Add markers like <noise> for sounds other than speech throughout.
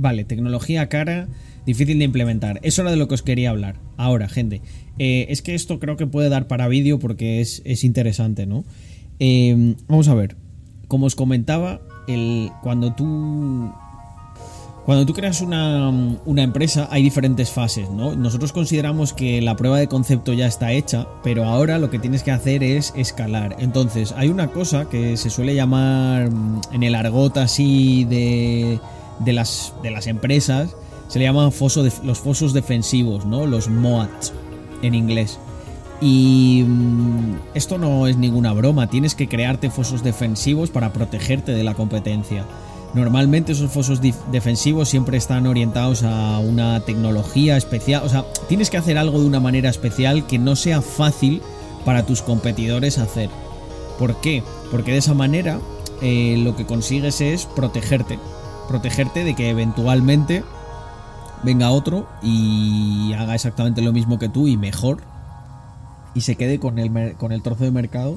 Vale, tecnología cara, difícil de implementar. Eso era de lo que os quería hablar. Ahora, gente, eh, es que esto creo que puede dar para vídeo porque es, es interesante, ¿no? Eh, vamos a ver. Como os comentaba, el, cuando tú cuando tú creas una, una, empresa hay diferentes fases, ¿no? Nosotros consideramos que la prueba de concepto ya está hecha, pero ahora lo que tienes que hacer es escalar. Entonces, hay una cosa que se suele llamar mm, en el argot así de, de, las, de las empresas, se le llama foso de, los fosos defensivos, ¿no? Los MOATs en inglés. Y mmm, esto no es ninguna broma, tienes que crearte fosos defensivos para protegerte de la competencia. Normalmente esos fosos defensivos siempre están orientados a una tecnología especial. O sea, tienes que hacer algo de una manera especial que no sea fácil para tus competidores hacer. ¿Por qué? Porque de esa manera eh, lo que consigues es protegerte. Protegerte de que eventualmente venga otro y haga exactamente lo mismo que tú y mejor. Y se quede con el, con el trozo de mercado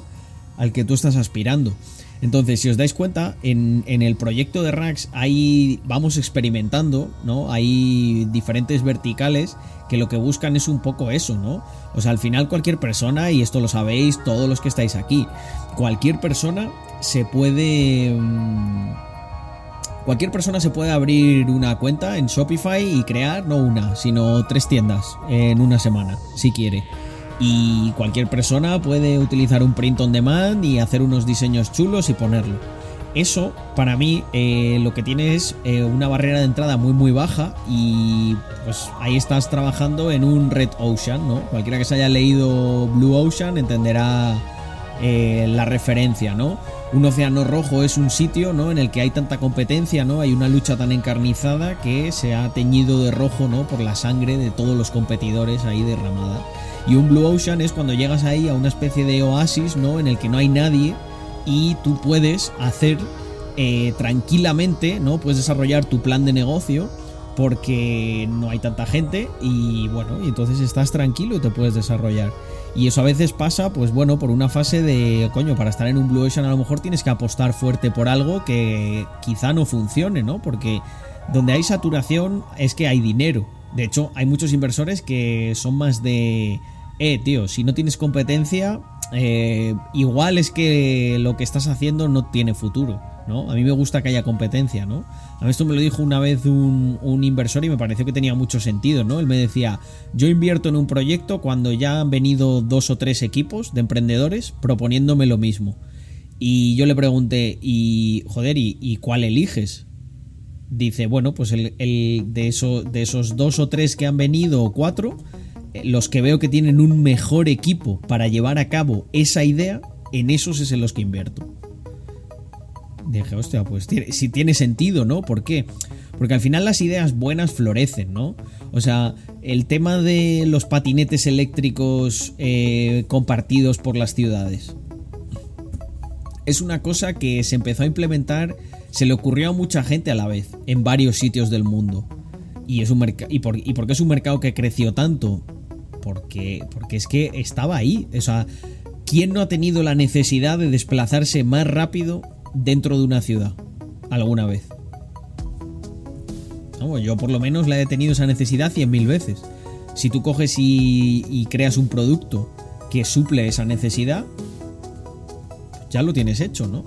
al que tú estás aspirando. Entonces, si os dais cuenta, en, en, el proyecto de Rax hay, vamos experimentando, ¿no? Hay diferentes verticales que lo que buscan es un poco eso, ¿no? O sea, al final cualquier persona, y esto lo sabéis todos los que estáis aquí, cualquier persona se puede... Mmm, cualquier persona se puede abrir una cuenta en Shopify y crear, no una, sino tres tiendas en una semana, si quiere y cualquier persona puede utilizar un print on demand y hacer unos diseños chulos y ponerlo. Eso para mí eh, lo que tiene es eh, una barrera de entrada muy muy baja y pues ahí estás trabajando en un Red Ocean, ¿no? Cualquiera que se haya leído Blue Ocean entenderá eh, la referencia, ¿no? Un océano rojo es un sitio, ¿no? En el que hay tanta competencia, ¿no? Hay una lucha tan encarnizada que se ha teñido de rojo, ¿no? Por la sangre de todos los competidores ahí derramada. Y un Blue Ocean es cuando llegas ahí a una especie de oasis, ¿no? En el que no hay nadie y tú puedes hacer eh, tranquilamente, ¿no? Puedes desarrollar tu plan de negocio porque no hay tanta gente y bueno, y entonces estás tranquilo y te puedes desarrollar. Y eso a veces pasa, pues bueno, por una fase de, coño, para estar en un Blue Ocean a lo mejor tienes que apostar fuerte por algo que quizá no funcione, ¿no? Porque donde hay saturación es que hay dinero. De hecho, hay muchos inversores que son más de eh, tío, si no tienes competencia, eh, igual es que lo que estás haciendo no tiene futuro, ¿no? A mí me gusta que haya competencia, ¿no? A mí esto me lo dijo una vez un, inversor y me pareció que tenía mucho sentido, ¿no? Él me decía, yo invierto en un proyecto cuando ya han venido dos o tres equipos de emprendedores proponiéndome lo mismo. Y yo le pregunté, y joder, ¿y, cuál eliges? Dice, bueno, pues el, de, de esos dos o tres que han venido o cuatro los que veo que tienen un mejor equipo para llevar a cabo esa idea, en esos es en los que invierto. Dije, hostia, pues si tiene sentido, ¿no? ¿Por qué? Porque al final las ideas buenas florecen, ¿no? O sea, el tema de los patinetes eléctricos eh, compartidos por las ciudades. Es una cosa que se empezó a implementar, se le ocurrió a mucha gente a la vez, en varios sitios del mundo. Y, es un y, por, ¿Y por qué es un mercado que creció tanto? Porque, porque es que estaba ahí. O sea, ¿quién no ha tenido la necesidad de desplazarse más rápido dentro de una ciudad alguna vez? Yo por lo menos la he tenido esa necesidad cien mil veces. Si tú coges y, y creas un producto que suple esa necesidad, ya lo tienes hecho, ¿no?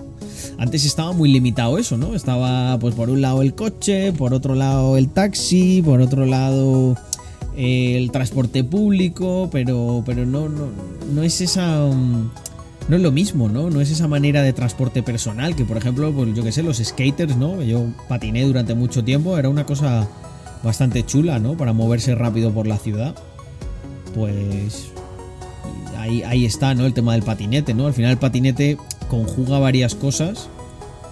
Antes estaba muy limitado eso, ¿no? Estaba pues por un lado el coche, por otro lado el taxi, por otro lado el transporte público, pero, pero no, no, no es esa... Um, no es lo mismo, ¿no? No es esa manera de transporte personal que, por ejemplo, pues yo que sé, los skaters, ¿no? Yo patiné durante mucho tiempo, era una cosa bastante chula, ¿no? Para moverse rápido por la ciudad. Pues ahí, ahí está, ¿no? El tema del patinete, ¿no? Al final el patinete conjuga varias cosas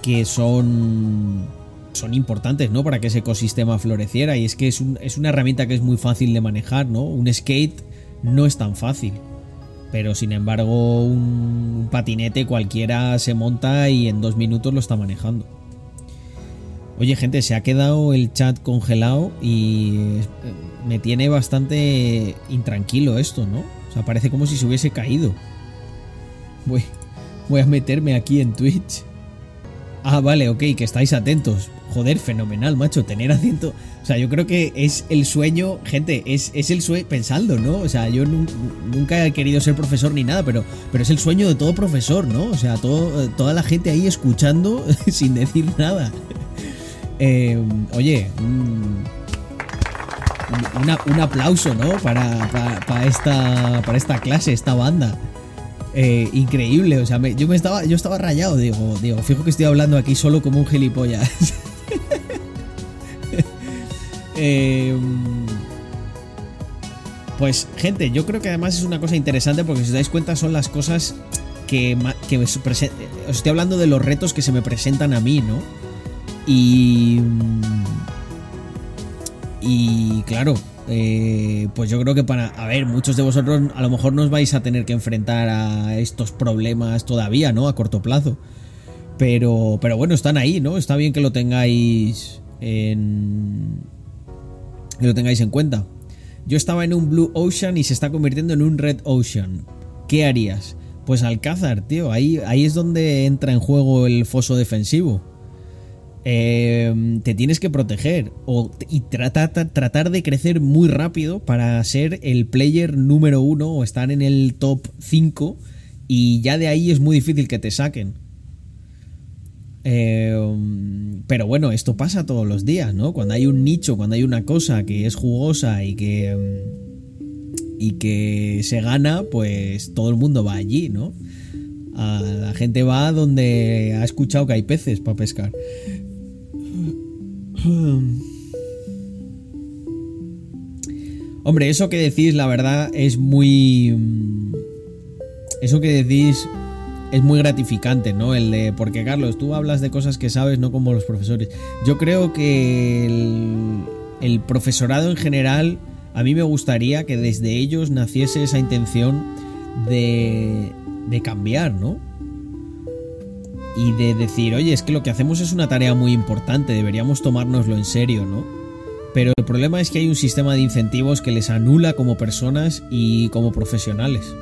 que son son importantes, ¿no? Para que ese ecosistema floreciera. Y es que es, un, es, una herramienta que es muy fácil de manejar, ¿no? Un skate no es tan fácil. Pero sin embargo, un patinete cualquiera se monta y en dos minutos lo está manejando. Oye, gente, se ha quedado el chat congelado y eh, me tiene bastante intranquilo esto, ¿no? O sea, parece como si se hubiese caído. Voy, voy a meterme aquí en Twitch. Ah, vale, ok, que estáis atentos. Joder, fenomenal, macho, tener asiento. O sea, yo creo que es el sueño, gente, es, es el sueño, pensando, ¿no? O sea, yo nunca he querido ser profesor ni nada, pero, pero es el sueño de todo profesor, ¿no? O sea, toda la gente ahí escuchando <laughs> sin decir nada. Eh, oye, un, aplauso, ¿no? Para, para, esta, para esta clase, esta banda. Eh, increíble, o sea, yo me estaba, yo estaba rayado, digo, digo, fijo que estoy hablando aquí solo como un gilipollas. <laughs> Em, pues, gente, yo creo que además es una cosa interesante porque si os dais cuenta son las cosas que, que os estoy hablando de los retos que se me presentan a mí, ¿no? Y... Y claro, eh, pues yo creo que para, a ver, muchos de vosotros a lo mejor no os vais a tener que enfrentar a estos problemas todavía, ¿no? A corto plazo. Pero, pero bueno, están ahí, ¿no? Está bien que lo tengáis en... Que lo tengáis en cuenta. Yo estaba en un Blue Ocean y se está convirtiendo en un Red Ocean. ¿Qué harías? Pues Alcázar, tío. Ahí, ahí es donde entra en juego el foso defensivo. Em, te tienes que proteger y tratar de crecer muy rápido para ser el player número uno o estar en el top 5 y ya de ahí es muy difícil que te saquen. Em, pero bueno, esto pasa todos los días, ¿no? Cuando hay un nicho, cuando hay una cosa que es jugosa y que, em, y que se gana, pues todo el mundo va allí, ¿no? la gente va donde ha escuchado que hay peces para pescar. Hombre, eso que decís, la verdad, es muy. Eso que decís es muy gratificante, ¿no? El de. Porque, Carlos, tú hablas de cosas que sabes, no como los profesores. Yo creo que el, el profesorado en general, a mí me gustaría que desde ellos naciese esa intención de, de cambiar, ¿no? Y de decir, oye, es que lo que hacemos es una tarea muy importante, deberíamos tomárnoslo en serio, ¿no? Pero el problema es que hay un sistema de incentivos que les anula como personas y como profesionales.